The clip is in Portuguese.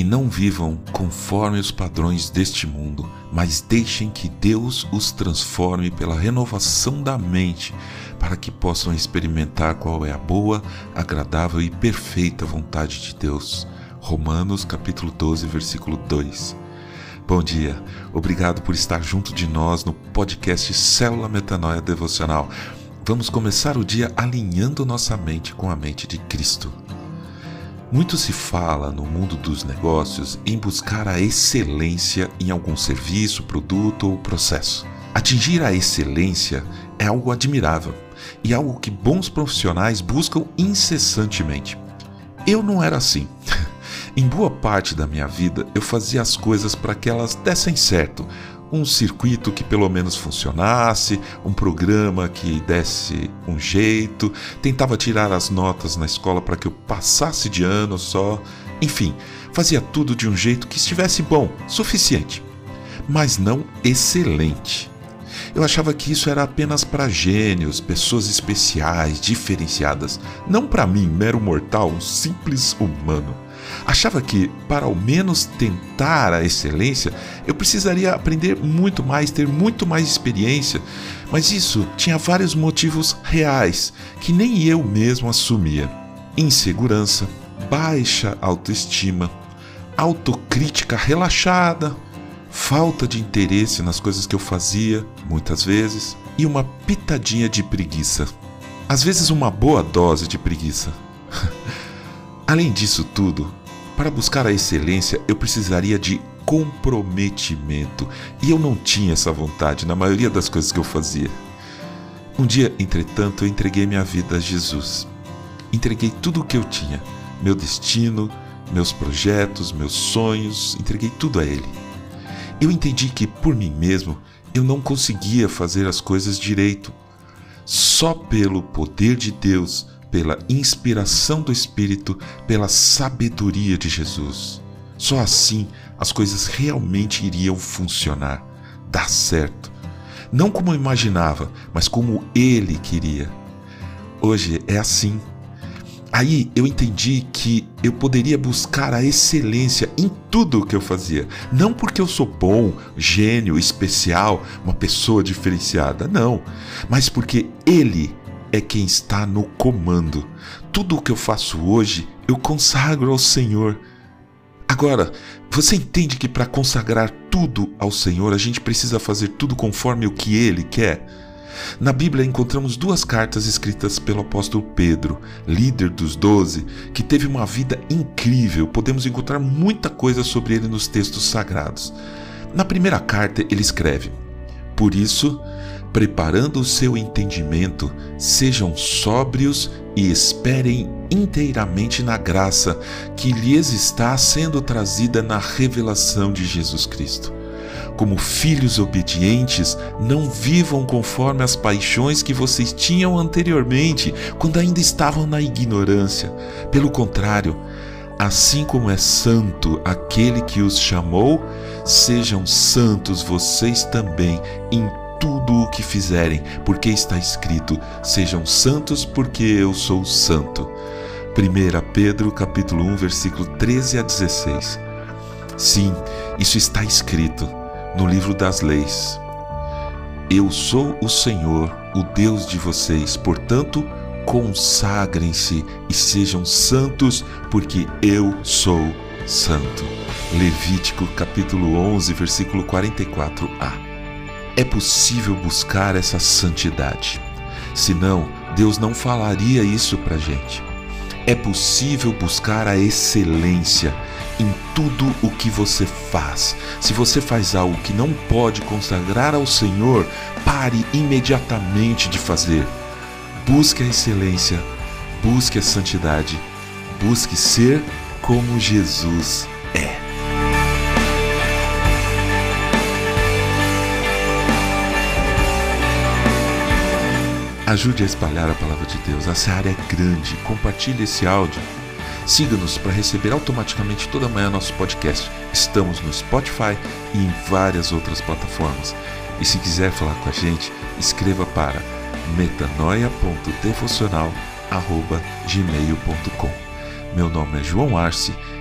e não vivam conforme os padrões deste mundo, mas deixem que Deus os transforme pela renovação da mente, para que possam experimentar qual é a boa, agradável e perfeita vontade de Deus. Romanos capítulo 12, versículo 2. Bom dia, obrigado por estar junto de nós no podcast Célula Metanoia Devocional. Vamos começar o dia alinhando nossa mente com a mente de Cristo. Muito se fala no mundo dos negócios em buscar a excelência em algum serviço, produto ou processo. Atingir a excelência é algo admirável e algo que bons profissionais buscam incessantemente. Eu não era assim. em boa parte da minha vida, eu fazia as coisas para que elas dessem certo, um circuito que pelo menos funcionasse, um programa que desse um jeito, tentava tirar as notas na escola para que eu passasse de ano só, enfim, fazia tudo de um jeito que estivesse bom, suficiente, mas não excelente. Eu achava que isso era apenas para gênios, pessoas especiais, diferenciadas, não para mim, mero mortal, um simples humano. Achava que, para ao menos tentar a excelência, eu precisaria aprender muito mais, ter muito mais experiência, mas isso tinha vários motivos reais que nem eu mesmo assumia: insegurança, baixa autoestima, autocrítica relaxada, falta de interesse nas coisas que eu fazia, muitas vezes, e uma pitadinha de preguiça. Às vezes, uma boa dose de preguiça. Além disso tudo, para buscar a excelência, eu precisaria de comprometimento e eu não tinha essa vontade na maioria das coisas que eu fazia. Um dia, entretanto, eu entreguei minha vida a Jesus. Entreguei tudo o que eu tinha, meu destino, meus projetos, meus sonhos, entreguei tudo a Ele. Eu entendi que, por mim mesmo, eu não conseguia fazer as coisas direito. Só pelo poder de Deus pela inspiração do Espírito, pela sabedoria de Jesus. Só assim as coisas realmente iriam funcionar, dar certo. Não como imaginava, mas como ele queria. Hoje é assim. Aí eu entendi que eu poderia buscar a excelência em tudo o que eu fazia. Não porque eu sou bom, gênio, especial, uma pessoa diferenciada, não. Mas porque Ele é quem está no comando. Tudo o que eu faço hoje eu consagro ao Senhor. Agora, você entende que para consagrar tudo ao Senhor a gente precisa fazer tudo conforme o que Ele quer? Na Bíblia encontramos duas cartas escritas pelo apóstolo Pedro, líder dos doze, que teve uma vida incrível. Podemos encontrar muita coisa sobre ele nos textos sagrados. Na primeira carta, ele escreve: Por isso, preparando o seu entendimento, sejam sóbrios e esperem inteiramente na graça que lhes está sendo trazida na revelação de Jesus Cristo. Como filhos obedientes, não vivam conforme as paixões que vocês tinham anteriormente, quando ainda estavam na ignorância. Pelo contrário, assim como é santo aquele que os chamou, sejam santos vocês também em tudo o que fizerem, porque está escrito: sejam santos, porque eu sou santo. 1 Pedro capítulo 1, versículo 13 a 16. Sim, isso está escrito no livro das leis. Eu sou o Senhor, o Deus de vocês, portanto, consagrem-se e sejam santos, porque eu sou santo. Levítico capítulo 11, versículo 44a. É possível buscar essa santidade. Senão, Deus não falaria isso para gente. É possível buscar a excelência em tudo o que você faz. Se você faz algo que não pode consagrar ao Senhor, pare imediatamente de fazer. Busque a excelência, busque a santidade, busque ser como Jesus é. Ajude a espalhar a palavra de Deus. Essa área é grande. Compartilhe esse áudio. Siga-nos para receber automaticamente toda manhã nosso podcast. Estamos no Spotify e em várias outras plataformas. E se quiser falar com a gente, escreva para metanoia.devocional.gmail.com Meu nome é João Arce